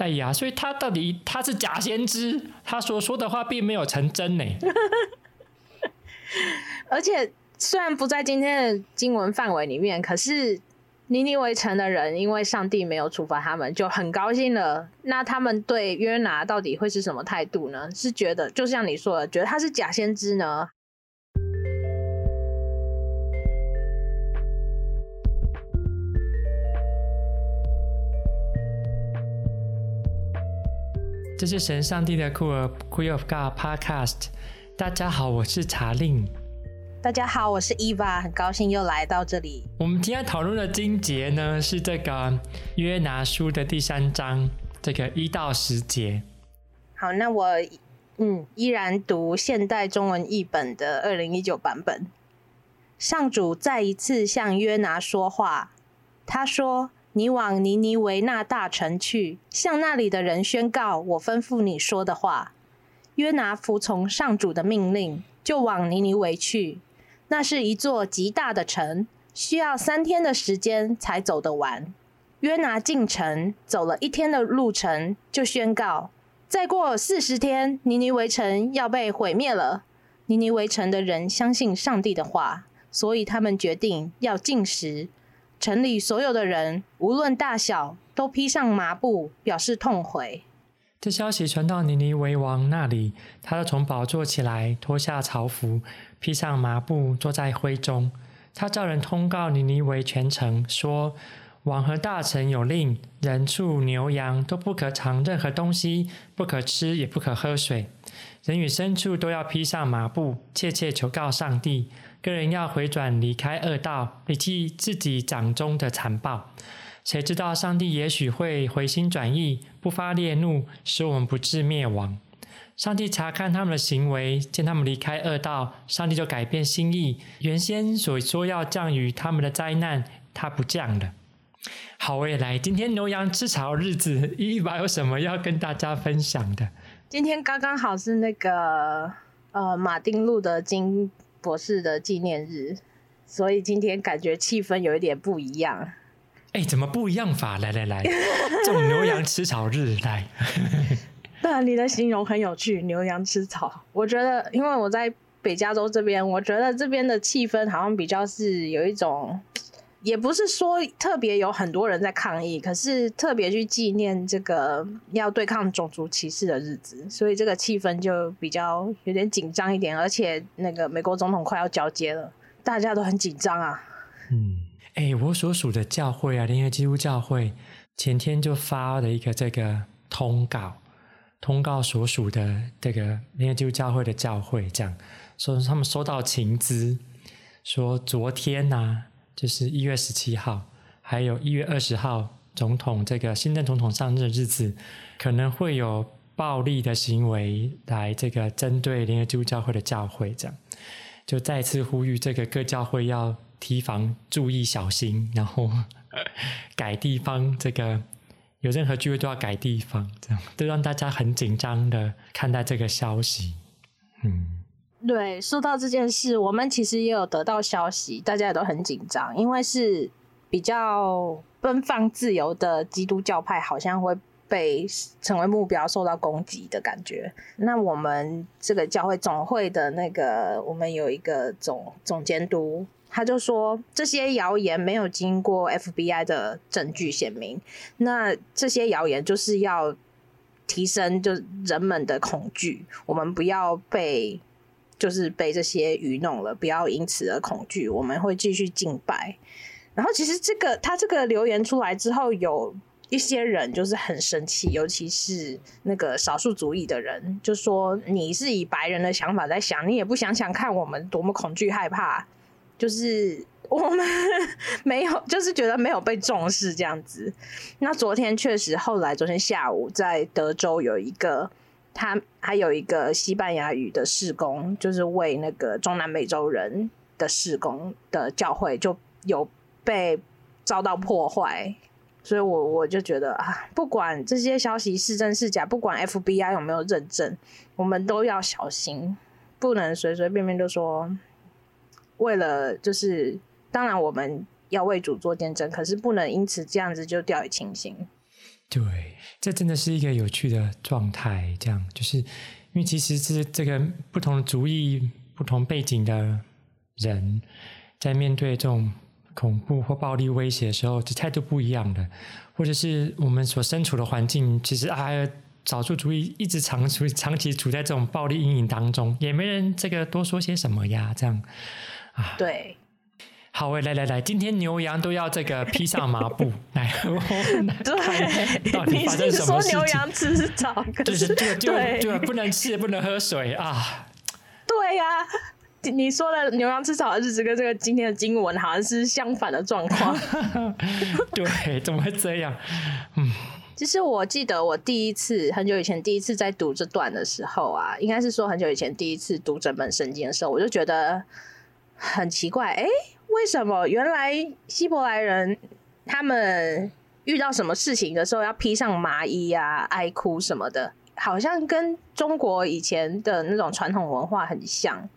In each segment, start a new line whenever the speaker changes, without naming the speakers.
哎呀，所以他到底他是假先知，他所说的话并没有成真呢。
而且虽然不在今天的经文范围里面，可是尼尼微城的人因为上帝没有处罚他们，就很高兴了。那他们对约拿到底会是什么态度呢？是觉得就像你说的，觉得他是假先知呢？
这是神上帝的酷儿 Queer of God Podcast。大家好，我是查令。
大家好，我是 Eva，很高兴又来到这里。
我们今天讨论的经节呢，是这个约拿书的第三章，这个一到十节。
好，那我嗯依然读现代中文译本的二零一九版本。上主再一次向约拿说话，他说。你往尼尼微那大城去，向那里的人宣告我吩咐你说的话。约拿服从上主的命令，就往尼尼微去。那是一座极大的城，需要三天的时间才走得完。约拿进城，走了一天的路程，就宣告：再过四十天，尼尼微城要被毁灭了。尼尼微城的人相信上帝的话，所以他们决定要进食。城里所有的人，无论大小，都披上麻布，表示痛悔。
这消息传到尼尼微王那里，他就从宝座起来，脱下朝服，披上麻布，坐在灰中。他叫人通告尼尼微全城，说：王和大臣有令，人畜牛羊都不可尝任何东西，不可吃，也不可喝水。人与牲畜都要披上麻布，切切求告上帝。个人要回转，离开恶道，离弃自己掌中的残暴。谁知道上帝也许会回心转意，不发烈怒，使我们不致灭亡。上帝查看他们的行为，见他们离开恶道，上帝就改变心意。原先所说要降于他们的灾难，他不降了。好，我也来。今天牛羊吃草日子，伊娃有什么要跟大家分享的？
今天刚刚好是那个呃马丁路德金。博士的纪念日，所以今天感觉气氛有一点不一样。
哎，怎么不一样法？来来来，这种牛羊吃草日来。
对啊，你的形容很有趣，牛羊吃草。我觉得，因为我在北加州这边，我觉得这边的气氛好像比较是有一种。也不是说特别有很多人在抗议，可是特别去纪念这个要对抗种族歧视的日子，所以这个气氛就比较有点紧张一点，而且那个美国总统快要交接了，大家都很紧张啊。
嗯，哎、我所属的教会啊，联合基督教会前天就发了一个这个通告，通告所属的这个联合基督教会的教会，这样说他们收到情资，说昨天呐、就是一月十七号，还有一月二十号，总统这个新任总统上任的日子，可能会有暴力的行为来这个针对联合基督教会的教会，这样就再次呼吁这个各教会要提防、注意、小心，然后 改地方，这个有任何聚会都要改地方，这样都让大家很紧张的看待这个消息，嗯。
对，说到这件事，我们其实也有得到消息，大家也都很紧张，因为是比较奔放自由的基督教派，好像会被成为目标，受到攻击的感觉。那我们这个教会总会的那个，我们有一个总总监督，他就说这些谣言没有经过 FBI 的证据显明，那这些谣言就是要提升就人们的恐惧，我们不要被。就是被这些愚弄了，不要因此而恐惧。我们会继续敬拜。然后，其实这个他这个留言出来之后，有一些人就是很生气，尤其是那个少数族裔的人，就说你是以白人的想法在想，你也不想想看我们多么恐惧害怕，就是我们 没有，就是觉得没有被重视这样子。那昨天确实，后来昨天下午在德州有一个。他还有一个西班牙语的事工，就是为那个中南美洲人的事工的教会，就有被遭到破坏，所以我我就觉得啊，不管这些消息是真是假，不管 FBI 有没有认证，我们都要小心，不能随随便便就说，为了就是，当然我们要为主做见证，可是不能因此这样子就掉以轻心。
对，这真的是一个有趣的状态。这样，就是因为其实是这个不同族裔、不同背景的人，在面对这种恐怖或暴力威胁的时候，这态度不一样的，或者是我们所身处的环境，其实啊，少数族裔一直长处长期处在这种暴力阴影当中，也没人这个多说些什么呀。这样啊，
对。
好，来来来，今天牛羊都要这个披上麻布 来。
对，
到底发生什么事情？
你是说牛羊吃草，可是
对不能吃，不能喝水啊。
对呀、啊，你说的牛羊吃草的日子跟这个今天的经文好像是相反的状况。
对，怎么会这样？嗯，
其实我记得我第一次很久以前第一次在读这段的时候啊，应该是说很久以前第一次读整本圣经的时候，我就觉得很奇怪，哎。为什么原来希伯来人他们遇到什么事情的时候要披上麻衣啊、哀哭什么的，好像跟中国以前的那种传统文化很像，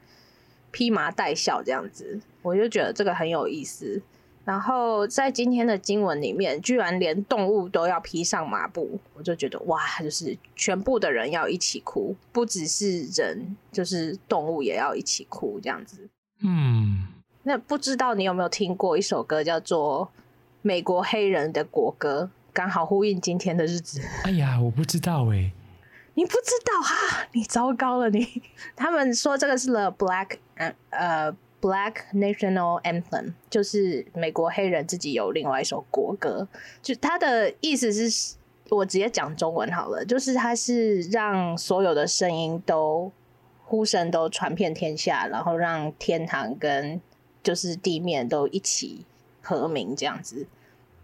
披麻戴孝这样子，我就觉得这个很有意思。然后在今天的经文里面，居然连动物都要披上麻布，我就觉得哇，就是全部的人要一起哭，不只是人，就是动物也要一起哭这样子。嗯。那不知道你有没有听过一首歌，叫做《美国黑人的国歌》，刚好呼应今天的日子。
哎呀，我不知道哎，
你不知道哈？你糟糕了你！他们说这个是 The Black 呃呃 Black National Anthem，就是美国黑人自己有另外一首国歌。就他的意思是，我直接讲中文好了，就是他是让所有的声音都呼声都传遍天下，然后让天堂跟就是地面都一起和鸣这样子，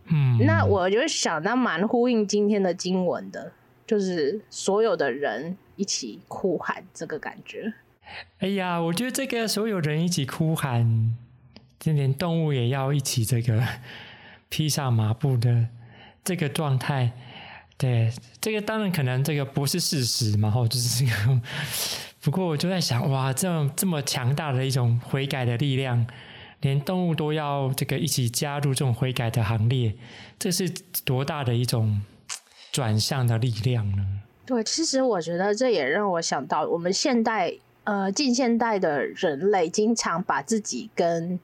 嗯，那我就想那蛮呼应今天的经文的，就是所有的人一起哭喊这个感觉。
哎呀，我觉得这个所有人一起哭喊，就连动物也要一起这个披上麻布的这个状态，对，这个当然可能这个不是事实嘛，吼，就是这个。不过我就在想，哇，这么这么强大的一种悔改的力量。连动物都要这个一起加入这种悔改的行列，这是多大的一种转向的力量呢？
对，其实我觉得这也让我想到，我们现代呃近现代的人类经常把自己跟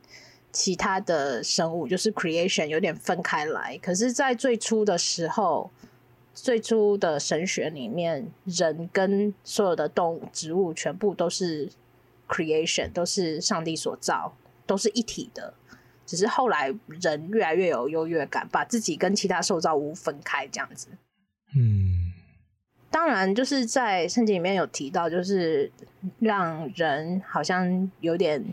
其他的生物，就是 creation 有点分开来。可是，在最初的时候，最初的神学里面，人跟所有的动物、植物全部都是 creation，都是上帝所造。都是一体的，只是后来人越来越有优越感，把自己跟其他受造物分开这样子。嗯，当然就是在圣经里面有提到，就是让人好像有点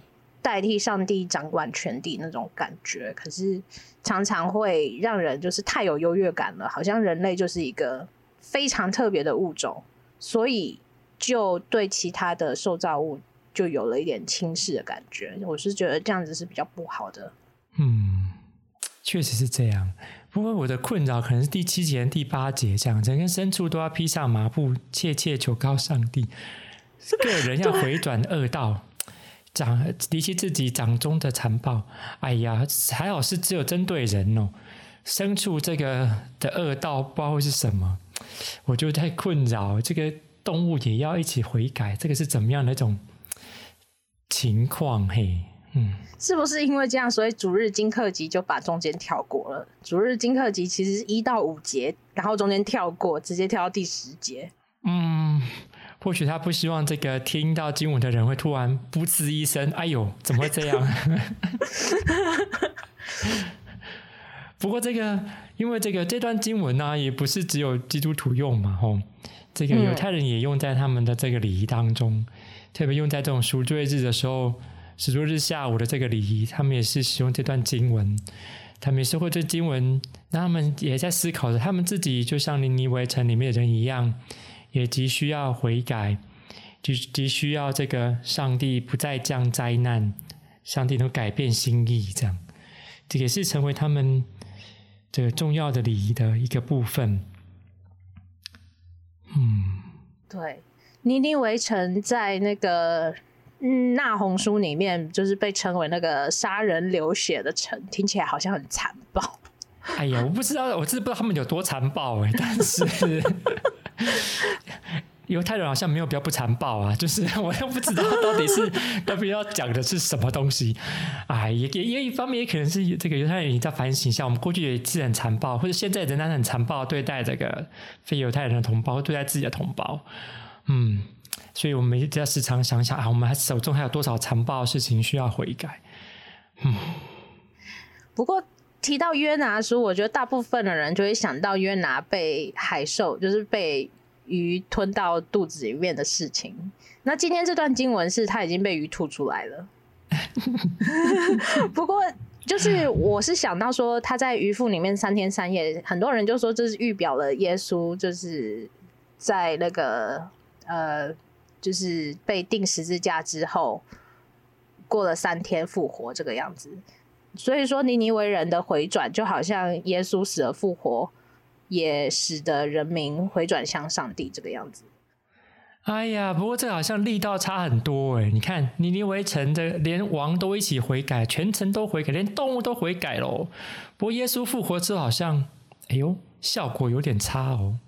代替上帝掌管全地那种感觉，可是常常会让人就是太有优越感了，好像人类就是一个非常特别的物种，所以就对其他的受造物。就有了一点轻视的感觉，我是觉得这样子是比较不好的。
嗯，确实是这样。不过我的困扰可能是第七节、第八节这样，整个牲畜都要披上麻布，切切求告上帝，个人要回转恶道，长离弃自己掌中的残暴。哎呀，还好是只有针对人哦，牲畜这个的恶道不知道是什么，我就太困扰。这个动物也要一起悔改，这个是怎么样的一种？情况嘿，嗯，
是不是因为这样，所以主日金课集就把中间跳过了？主日金课集其实是一到五节，然后中间跳过，直接跳到第十节。
嗯，或许他不希望这个听到经文的人会突然噗嗤一声，哎呦，怎么会这样？不过这个，因为这个这段经文呢、啊，也不是只有基督徒用嘛，吼，这个犹太人也用在他们的这个礼仪当中。嗯特别用在这种赎罪日的时候，赎罪日下午的这个礼仪，他们也是使用这段经文，他们也是会对经文，那他们也在思考着，他们自己就像尼尼微城里面的人一样，也急需要悔改，就急需要这个上帝不再降灾难，上帝能改变心意，这样，这也是成为他们这个重要的礼仪的一个部分。
嗯，对。尼尼微城在那个《嗯那红书》里面，就是被称为那个杀人流血的城，听起来好像很残暴。
哎呀，我不知道，我真的不知道他们有多残暴哎，但是 犹太人好像没有比较不残暴啊，就是 我又不知道到底是 要不要讲的是什么东西。哎，也也也一方面也可能是这个犹太人也在反省一下，我们过去也是很残暴，或者现在仍然很残暴对待这个非犹太人的同胞，对待自己的同胞。嗯，所以我们一定要时常想想啊，我们还手中还有多少残暴的事情需要悔改。嗯，
不过。提到约拿书，我觉得大部分的人就会想到约拿被海兽，就是被鱼吞到肚子里面的事情。那今天这段经文是他已经被鱼吐出来了。不过，就是我是想到说他在鱼腹里面三天三夜，很多人就说这是预表了耶稣，就是在那个呃，就是被钉十字架之后，过了三天复活这个样子。所以说，尼尼微人的回转，就好像耶稣死而复活，也使得人民回转向上帝这个样子。
哎呀，不过这好像力道差很多哎！你看，尼尼微城的连王都一起悔改，全城都悔改，连动物都悔改喽。不过耶稣复活之后，好像，哎呦，效果有点差哦。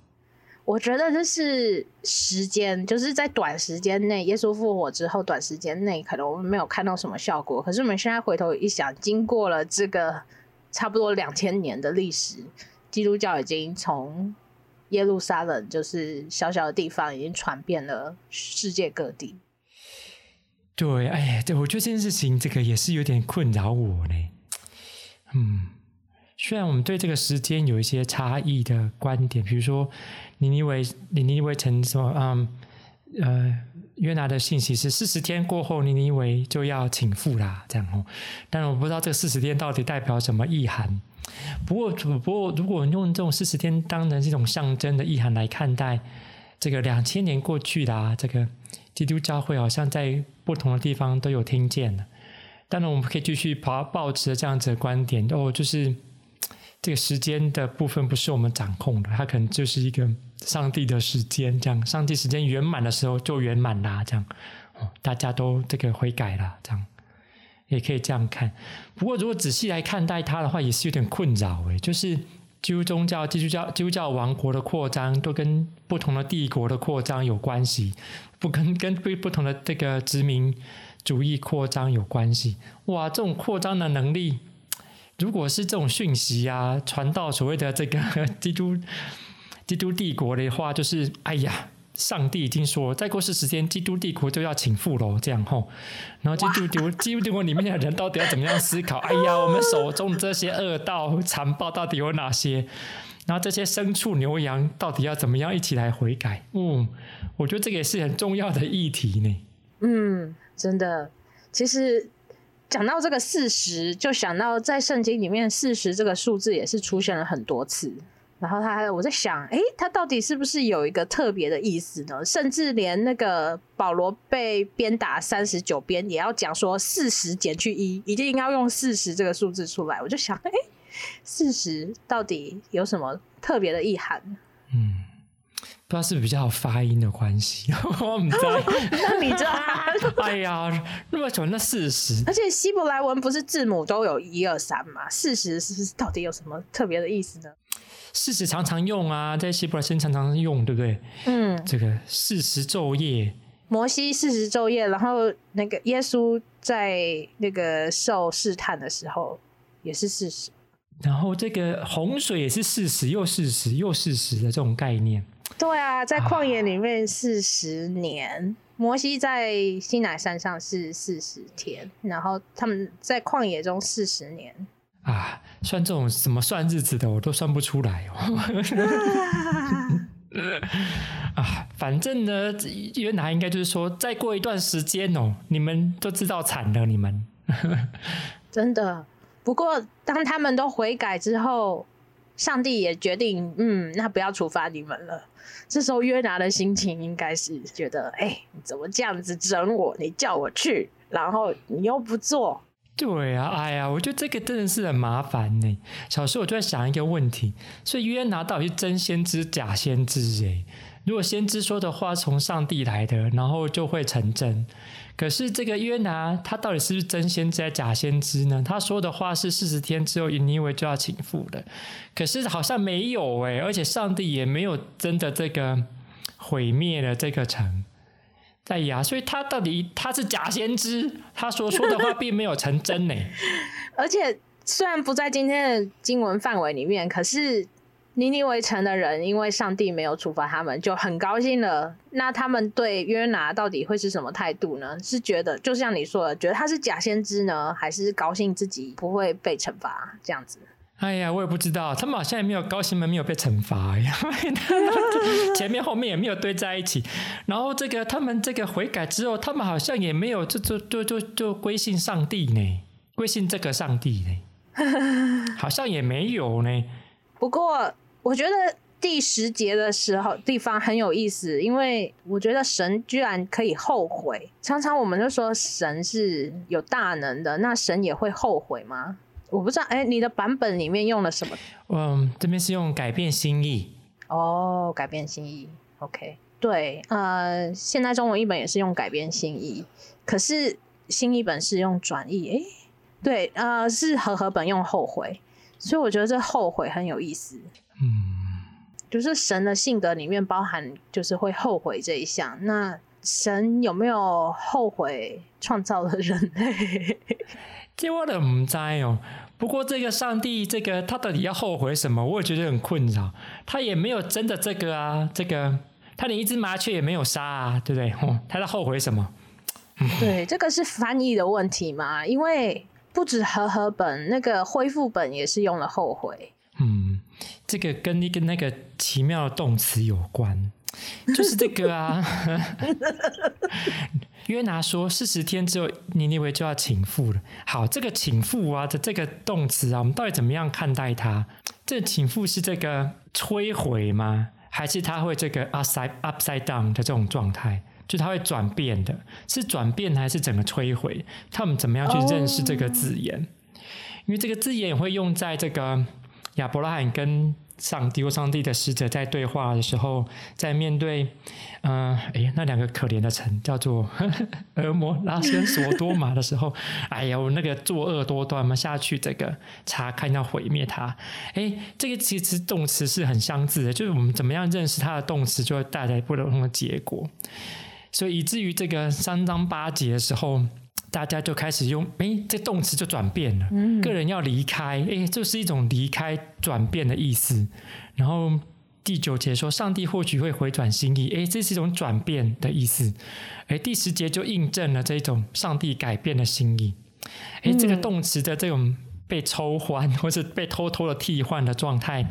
我觉得这是时间，就是在短时间内，耶稣复活之后，短时间内可能我们没有看到什么效果。可是我们现在回头一想，经过了这个差不多两千年的历史，基督教已经从耶路撒冷就是小小的地方，已经传遍了世界各地。
对，哎呀，对，我觉得这件事情这个也是有点困扰我呢。嗯。虽然我们对这个时间有一些差异的观点，比如说尼尼微，尼尼微城说，嗯，呃，约拿的信息是四十天过后，尼尼微就要倾覆啦，这样哦。但是我不知道这四十天到底代表什么意涵。不过，不过，如果用这种四十天当成这种象征的意涵来看待，这个两千年过去啦，这个基督教会好像在不同的地方都有听见了。当然，我们可以继续保保持这样子的观点哦，就是。这个时间的部分不是我们掌控的，它可能就是一个上帝的时间，这样，上帝时间圆满的时候就圆满啦，这样，哦，大家都这个悔改了，这样，也可以这样看。不过，如果仔细来看待它的话，也是有点困扰诶，就是基督宗教、基督教、基督教王国的扩张，都跟不同的帝国的扩张有关系，不跟跟不不同的这个殖民主义扩张有关系。哇，这种扩张的能力。如果是这种讯息啊，传到所谓的这个 基督基督帝国的话，就是哎呀，上帝已经说，再过世时间，基督帝国就要倾覆喽，这样吼。然后基督帝国基督帝国里面的人到底要怎么样思考？哎呀，我们手中这些恶道残暴到底有哪些？然后这些牲畜牛羊到底要怎么样一起来悔改？嗯，我觉得这个也是很重要的议题呢。
嗯，真的，其实。讲到这个四十，就想到在圣经里面四十这个数字也是出现了很多次。然后他，我在想，诶，他到底是不是有一个特别的意思呢？甚至连那个保罗被鞭打三十九鞭，也要讲说四十减去一，一定要用四十这个数字出来。我就想，诶，四十到底有什么特别的意涵？
嗯。不知道是比较好发音的关系，我不知道。
那你知道？
哎呀，那么喜欢那四十，
而且希伯来文不是字母都有一二三吗？四十是不是到底有什么特别的意思呢？
四十常常用啊，在希伯来圣经常常用，对不对？嗯，这个四十昼夜，
摩西四十昼夜，然后那个耶稣在那个受试探的时候也是四十，
然后这个洪水也是四十，又四十，又四十的这种概念。
对啊，在旷野里面四十年，啊，摩西在西奈山上是四十天，然后他们在旷野中四十年
啊，算这种怎么算日子的，我都算不出来哦。啊，反正呢，原来应该就是说，再过一段时间哦，你们都知道惨了，你们
真的。不过当他们都悔改之后。上帝也决定，嗯，那不要处罚你们了。这时候约拿的心情应该是觉得，哎、你怎么这样子整我？你叫我去，然后你又不做。
对啊，哎呀，我觉得这个真的是很麻烦呢。小时候我就在想一个问题，所以约拿到底是真先知假先知？哎，如果先知说的话从上帝来的，然后就会成真。可是这个约拿他到底是不是真先知还是假先知呢？他说的话是四十天之后尼尼微就要倾覆的，可是好像没有哎，而且上帝也没有真的这个毁灭了这个城。在呀，所以他到底他是假先知，他所说的话并没有成真呢。
而且虽然不在今天的经文范围里面，可是尼尼微城的人因为上帝没有处罚他们，就很高兴了。那他们对约拿到底会是什么态度呢？是觉得就像你说的，觉得他是假先知呢，还是高兴自己不会被惩罚这样子？
哎呀，我也不知道，他们好像也没有高兴，没有被惩罚呀，前面后面也没有堆在一起。然后这个他们这个悔改之后，他们好像也没有就就就就就归信上帝呢，归信这个上帝呢，好像也没有呢。
不过我觉得第十节的时候地方很有意思，因为我觉得神居然可以后悔。常常我们就说神是有大能的，那神也会后悔吗？我不知道，哎、欸，你的版本里面用了什么？
嗯，这边是用改变心意。
哦，改变心意。OK，对，呃，现代中文译本也是用改变心意，可是新译本是用转译。哎、欸，对，呃，是和合本用后悔，所以我觉得这后悔很有意思。嗯，就是神的性格里面包含就是会后悔这一项。那神有没有后悔创造了人类？
这我都不知哦。不过这个上帝，这个他到底要后悔什么？我也觉得很困扰。他也没有真的这个啊，这个他连一只麻雀也没有杀啊，对不对？哦，他在后悔什么？
对，这个是翻译的问题嘛？因为不止和合本，那个恢复本也是用了后悔。
嗯，这个跟一个那个奇妙的动词有关，就是这个啊。约拿说：“四十天之后，尼尼微就要倾覆了。”好，这个倾覆啊的这个动词啊，我们到底怎么样看待它？这倾覆是这个摧毁吗？还是它会这个 upside upside down 的这种状态？就它会转变的，是转变还是整个摧毁？他们怎么样去认识这个字眼？Oh. 因为这个字眼也会用在这个亚伯拉罕跟。上帝或上帝的使者在对话的时候，在面对，嗯、呃，哎，那两个可怜的城叫做 蛾摩拉跟索多玛的时候，哎呦，那个作恶多端嘛，下去这个查看要毁灭他，哎，这个其实动词是很相似的，就是我们怎么样认识它的动词，就会带来不同的结果，所以以至于这个三章八节的时候。大家就开始用，哎，这动词就转变了。嗯，个人要离开，哎，这是一种离开、转变的意思。然后第九节说，上帝或许会回转心意，哎，这是一种转变的意思。哎，第十节就印证了这种上帝改变的心意。哎，这个动词的这种被抽换 或是被偷偷的替换的状态，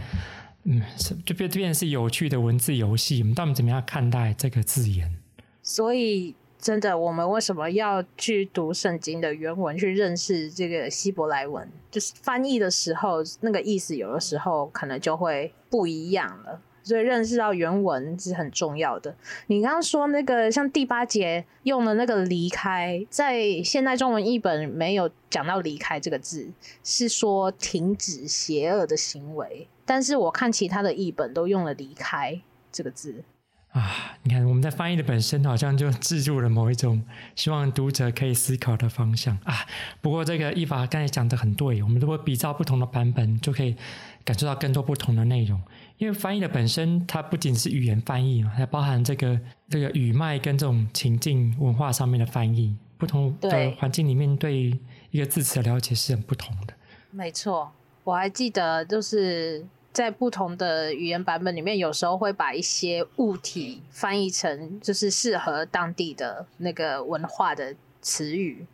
嗯，就变变是有趣的文字游戏。我们到底怎么样看待这个字眼？
所以。真的，我们为什么要去读圣经的原文，去认识这个希伯来文？就是翻译的时候，那个意思有的时候可能就会不一样了。所以认识到原文是很重要的。你刚刚说那个像第八节用的那个离开，在现代中文译本没有讲到离开这个字，是说停止邪恶的行为。但是我看其他的译本都用了离开这个字。
啊，你看我们在翻译的本身好像就置入了某一种希望读者可以思考的方向啊。不过这个译法刚才讲的很对，我们如果比照不同的版本，就可以感受到更多不同的内容。因为翻译的本身它不仅是语言翻译嘛，还包含这个这个语脉跟这种情境文化上面的翻译，不同的环境里面对一个字词的了解是很不同的。
没错，我还记得就是。在不同的语言版本里面，有时候会把一些物体翻译成就是适合当地的那个文化的词语。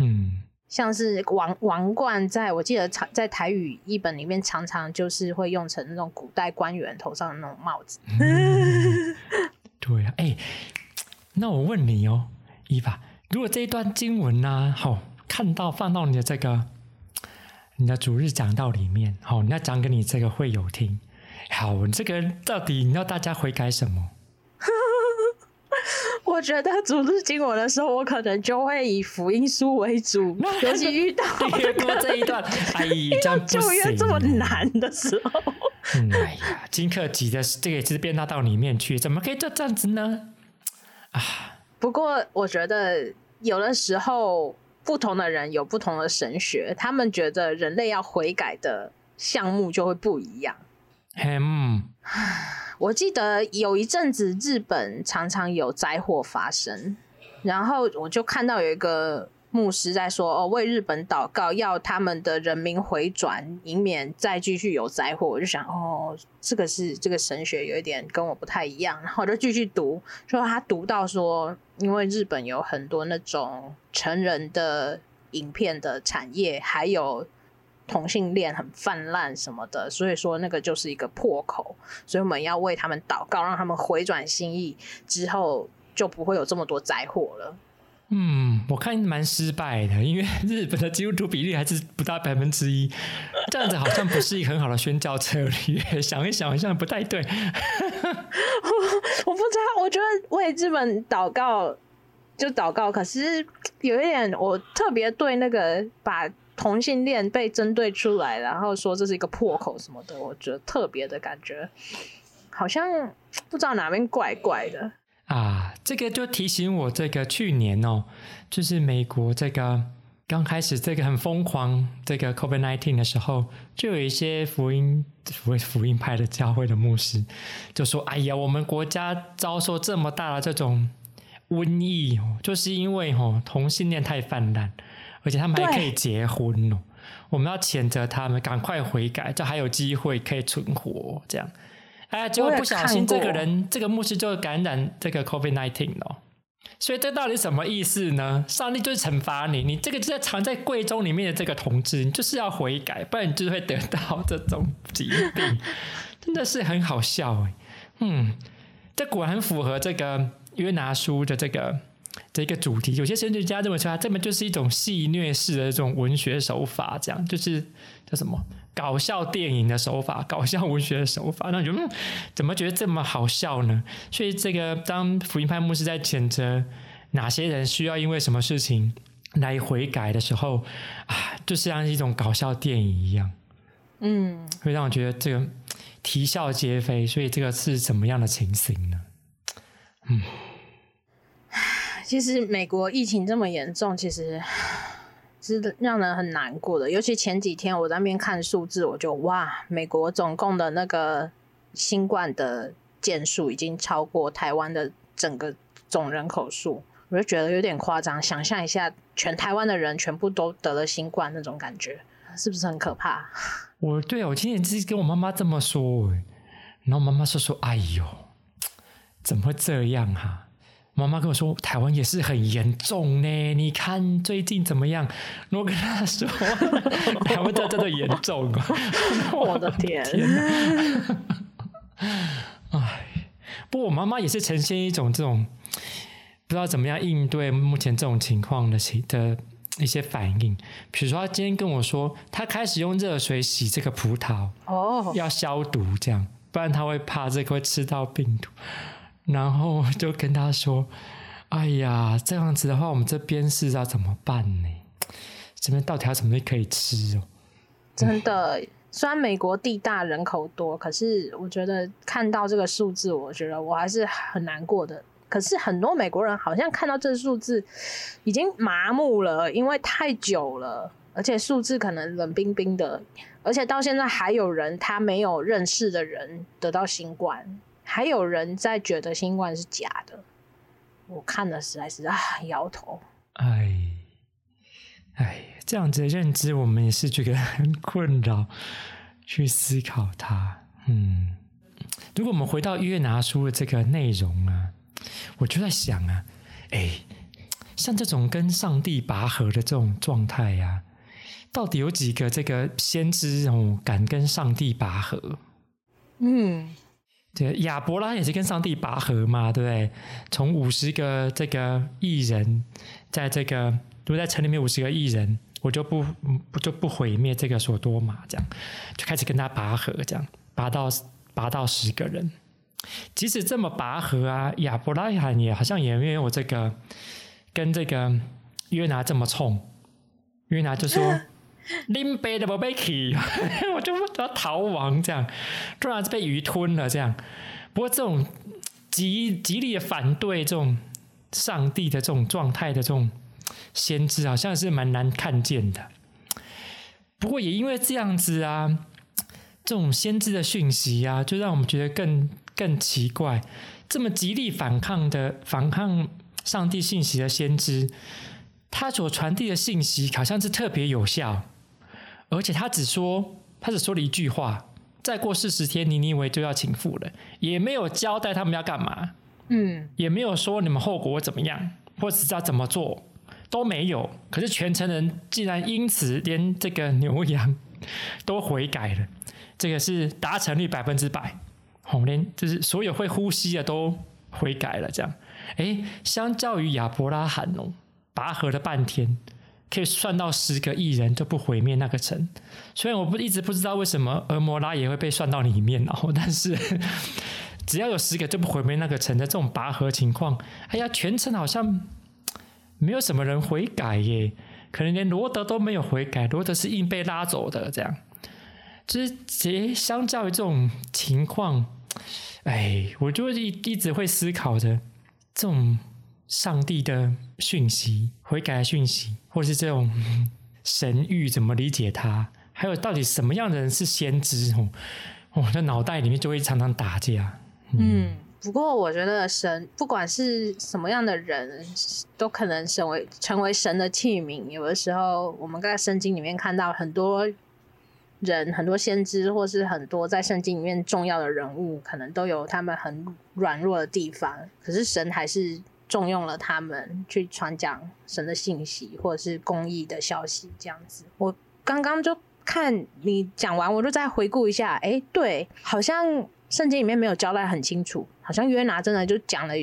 嗯，像是王王冠，在我记得常在台语译本里面，常常就是会用成那种古代官员头上的那种帽子。
嗯、对啊，哎、欸，那我问你哦，伊法，如果这一段经文呢、啊，好看到放到你的这个。你的主日讲道里面，好，你要讲给你这个会友听。好，这个到底你要大家悔改什么？
我觉得主日经文的时候，我可能就会以福音书为主，尤其遇到
越过这一段，哎，这样
就越这么难的时候，
嗯，哎呀，金克挤的这个也是变到到里面去，怎么可以就这样子呢？啊，
不过我觉得有的时候不同的人有不同的神学，他们觉得人类要悔改的项目就会不一样。
嗯。
我记得有一阵子日本常常有灾祸发生，然后我就看到有一个牧师在说：“哦，为日本祷告，要他们的人民回转，以免再继续有灾祸。”我就想：“哦，这个是这个神学有一点跟我不太一样。”然后我就继续读，说他读到说，因为日本有很多那种成人的影片的产业，还有。同性恋很泛滥什么的，所以说那个就是一个破口，所以我们要为他们祷告，让他们回转心意，之后就不会有这么多灾祸了。
嗯，我看蛮失败的，因为 日本的基督徒比例还是不到百分之一，这样子好像不是一个很好的宣教策略。想一想，好像不太对。
我不知道，我觉得为日本祷告就祷告，可是有一点，我特别对那个把。同性恋被针对出来，然后说这是一个破口什么的，我觉得特别的感觉，好像不知道哪边怪怪的
啊。这个就提醒我，这个去年哦，就是美国这个刚开始这个很疯狂这个 COVID-19 的时候，就有一些福音福福音派的教会的牧师就说：“哎呀，我们国家遭受这么大的这种瘟疫，就是因为哦同性恋太泛滥。”而且他们还可以结婚哦，我们要谴责他们，赶快悔改，就还有机会可以存活。这样，哎，结果不小心这个人，这个牧师就感染这个 COVID-19 了。所以这到底什么意思呢？上帝就是惩罚你，你这个就在藏在柜中里面的这个同志，你就是要悔改，不然你就会得到这种疾病。真的是很好笑哎，嗯，这果然很符合这个约拿书的这个。这个主题，有些神学家认为说，它这本就是一种戏谑式的这种文学手法，这样就是叫什么搞笑电影的手法，搞笑文学的手法。那你就嗯，怎么觉得这么好笑呢？所以这个当福音派牧师在谴责哪些人需要因为什么事情来悔改的时候啊，就像一种搞笑电影一样，嗯，会让我觉得这个啼笑皆非。所以这个是怎么样的情形呢？嗯。
其实美国疫情这么严重，其实是让人很难过的。尤其前几天我在那边看数字，我就哇，美国总共的那个新冠的件数已经超过台湾的整个总人口数，我就觉得有点夸张。想象一下，全台湾的人全部都得了新冠，那种感觉是不是很可怕？
我对我今天是跟我妈妈这么说，然后妈妈说说：“哎呦，怎么会这样、啊？”妈妈跟我说，台湾也是很严重呢。你看最近怎么样？我跟她说，台湾真的严重啊！
我的天！
哎，不过我妈妈也是呈现一种这种不知道怎么样应对目前这种情况的情的一些反应。比如说，她今天跟我说，她开始用热水洗这个葡萄，哦，要消毒这样，不然她会怕这个会吃到病毒。然后就跟他说：“哎呀，这样子的话，我们这边是要怎么办呢？这边到底要什么可以吃哦？”
真的，虽然美国地大人口多，可是我觉得看到这个数字，我觉得我还是很难过的。可是很多美国人好像看到这个数字已经麻木了，因为太久了，而且数字可能冷冰冰的，而且到现在还有人他没有认识的人得到新冠。还有人在觉得新冠是假的，我看了实在是啊摇头。
哎，哎，这样子的认知，我们也是觉得很困扰，去思考它。嗯，如果我们回到约拿书的这个内容啊，我就在想啊，哎，像这种跟上帝拔河的这种状态呀，到底有几个这个先知哦敢跟上帝拔河？嗯。这亚伯拉也是跟上帝拔河嘛，对不对？从五十个这个艺人，在这个如果在城里面五十个艺人，我就不不就不毁灭这个所多玛，这样就开始跟他拔河，这样拔到拔到十个人。即使这么拔河啊，亚伯拉罕也好像也没有这个跟这个约拿这么冲。约拿就说：“ 林北的宝贝起，我就要逃亡，这样突然被鱼吞了，这样。不过这种极极力的反对这种上帝的这种状态的这种先知，好像是蛮难看见的。不过也因为这样子啊，这种先知的讯息啊，就让我们觉得更更奇怪。这么极力反抗的反抗上帝信息的先知。”他所传递的信息好像是特别有效，而且他只说，他只说了一句话：“再过四十天，你以为就要倾覆了。”也没有交代他们要干嘛，嗯，也没有说你们后果怎么样，或者是要怎么做，都没有。可是全城人竟然因此连这个牛羊 都悔改了，这个是达成率百分之百，哦，连就是所有会呼吸的都悔改了，这样。诶，相较于亚伯拉罕哦。拔河了半天，可以算到十个义人就不毁灭那个城。虽然我不一直不知道为什么俄摩拉也会被算到里面哦，但是 只要有十个就不毁灭那个城的这种拔河情况，哎呀，全城好像没有什么人悔改耶，可能连罗德都没有悔改，罗德是硬被拉走的，这样。就是，相较于这种情况，哎，我就一一直会思考着这种。上帝的讯息、悔改的讯息，或是这种 神諭怎么理解它？还有到底什么样的人是先知？哦，我的脑袋里面就会常常打架。
嗯，嗯，不过我觉得神不管是什么样的人，都可能成为成为神的器皿。有的时候，我们在圣经里面看到很多人、很多先知，或是很多在圣经里面重要的人物，可能都有他们很软弱的地方。可是神还是。重用了他们去传讲神的信息，或者是公益的消息，这样子。我刚刚就看你讲完，我就再回顾一下。哎，对，好像圣经里面没有交代很清楚，好像约拿真的就讲了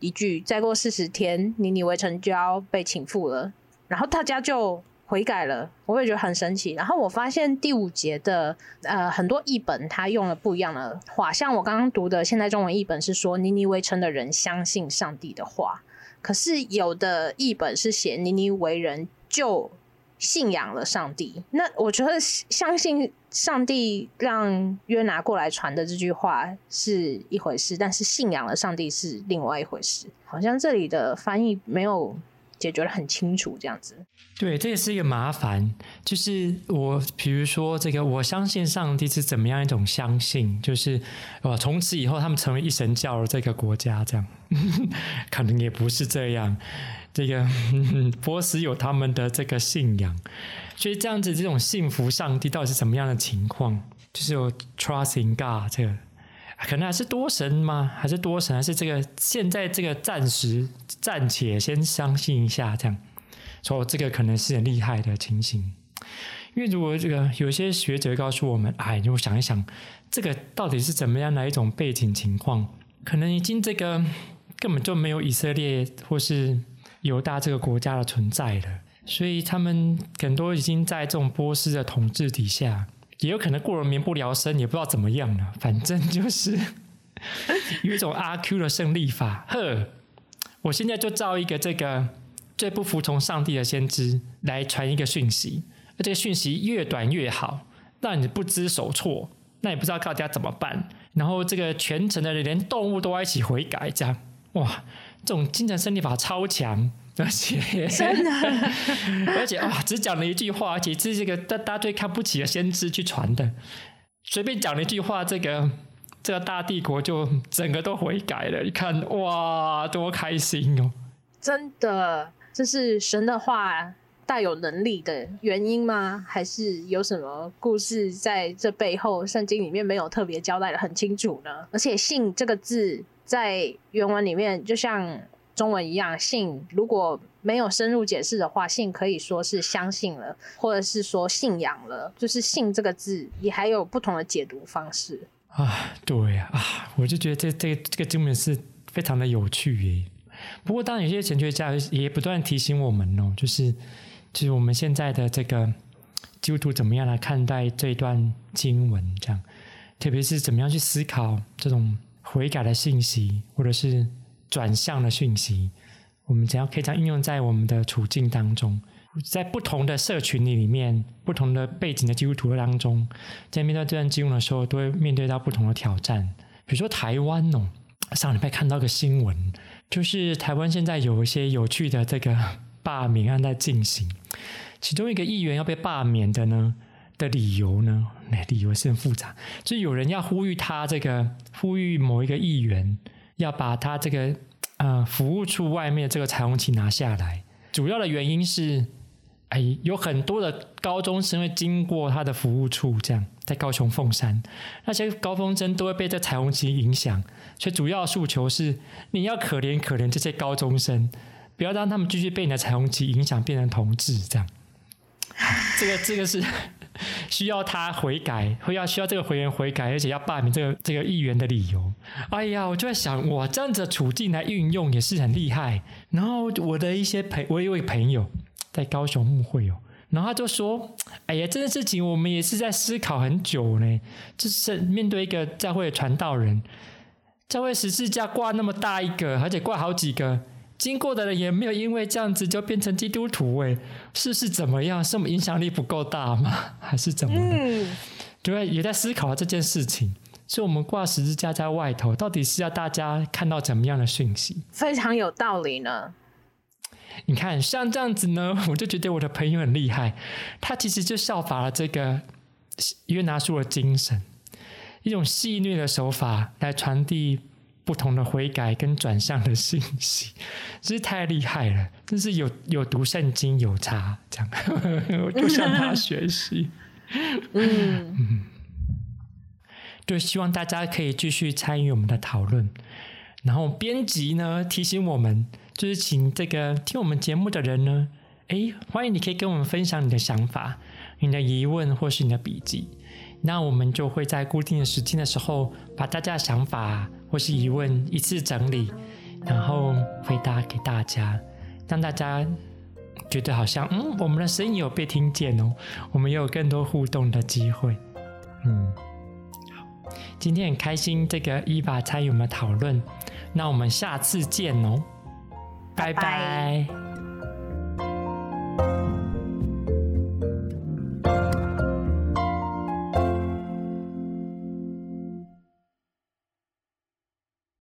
一句：“再过四十天，你你为城就要被倾覆了。”然后大家就。悔改了，我也觉得很神奇。然后我发现第五节的呃很多译本，他用了不一样的话。像我刚刚读的现代中文译本是说，尼尼微城的人相信上帝的话，可是有的译本是写尼尼为人就信仰了上帝。那我觉得相信上帝让约拿过来传的这句话是一回事，但是信仰了上帝是另外一回事。好像这里的翻译没有。解决得很清楚，这样子。
对，这也是一个麻烦。就是我，比如说这个，我相信上帝是怎么样一种相信？就是，呃，从此以后他们成为一神教的这个国家，这样 可能也不是这样。这个 波斯有他们的这个信仰，所以这样子这种信服上帝到底是什么样的情况？就是有 trust in God 这个。可能还是多神吗？还是多神？还是这个现在这个暂时暂且先相信一下，这样说这个可能是很厉害的情形。因为如果这个有些学者告诉我们，哎，你想一想，这个到底是怎么样的一种背景情况？可能已经这个根本就没有以色列或是犹大这个国家的存在了，所以他们很多已经在这种波斯的统治底下。也有可能过了民不聊生，也不知道怎么样了。反正就是 有一种阿 Q 的胜利法。呵，我现在就造一个这个最不服从上帝的先知来传一个讯息，而这个讯息越短越好，让你不知所措，那也不知道大家怎么办。然后这个全城的人连动物都要一起悔改，这样哇，这种精神胜利法超强。而且真的，而且啊，只讲了一句话，而且是这个大大最看不起的先知去传的，随便讲了一句话，这个这大帝国就整个都悔改了。你看，哇，多开心哦！
真的，这是神的话带有能力的原因吗？还是有什么故事在这背后？圣经里面没有特别交代得很清楚呢？而且“信”这个字在原文里面，就像。中文一样，信如果没有深入解释的话，信可以说是相信了，或者是说信仰了。就是“信”这个字，也还有不同的解读方式
啊。对呀，啊，我就觉得这这这个经文是非常的有趣耶。不过，当然有些神学家也不断提醒我们哦，就是就是我们现在的这个基督徒怎么样来看待这段经文，这样，特别是怎么样去思考这种。悔改的信息，或者是转向的讯息，我们怎样可以这样应用在我们的处境当中，在不同的社群里里面，不同的背景的基督徒当中，在面对这段经文的时候，都会面对到不同的挑战。比如说台湾哦，上礼拜看到个新闻，就是台湾现在有一些有趣的这个 罢免案在进行，其中一个议员要被罢免的呢的理由呢，那理由是很复杂，就有人要呼吁他这个呼吁某一个议员要把他这个呃服务处外面的这个彩虹旗拿下来，主要的原因是，哎，有很多的高中生会经过他的服务处，这样在高雄凤山，那些高中生都会被这彩虹旗影响，所以主要诉求是你要可怜可怜这些高中生，不要让他们继续被你的彩虹旗影响变成同志，这样，这个这个是。需要他悔改，会要需要这个会员悔改，而且要罢免这个这个议员的理由。哎呀，我就在想，哇，这样子的处境来运用也是很厉害。然后我的一些朋，我有一位朋友在高雄牧会哦，然后他就说：“哎呀，这件事情我们也是在思考很久呢。就是面对一个教会的传道人，教会十字架挂那么大一个，而且挂好几个。”经过的人也没有因为这样子就变成基督徒哎，是是怎么样？是我们影响力不够大吗？还是怎么的？嗯，对，也在思考这件事情。所以，我们挂十字架在外头，到底是要大家看到怎么样的讯息？
非常有道理呢。
你看，像这样子呢，我就觉得我的朋友很厉害。他其实就效法了这个约拿书的精神，一种戏谑的手法来传递。不同的悔改跟转向的信息，真是太厉害了！真是有有读圣经有差，这样 我就向他学习。嗯嗯，就希望大家可以继续参与我们的讨论。然后编辑呢提醒我们，就是请这个听我们节目的人呢，诶，欢迎你可以跟我们分享你的想法、你的疑问或是你的笔记。那我们就会在固定的时间的时候，把大家的想法或是疑问一次整理，然后回答给大家，让大家觉得好像嗯，我们的声音有被听见哦，我们也有更多互动的机会。嗯，好，今天很开心这个伊娃参与我们的讨论，那我们下次见哦，拜拜。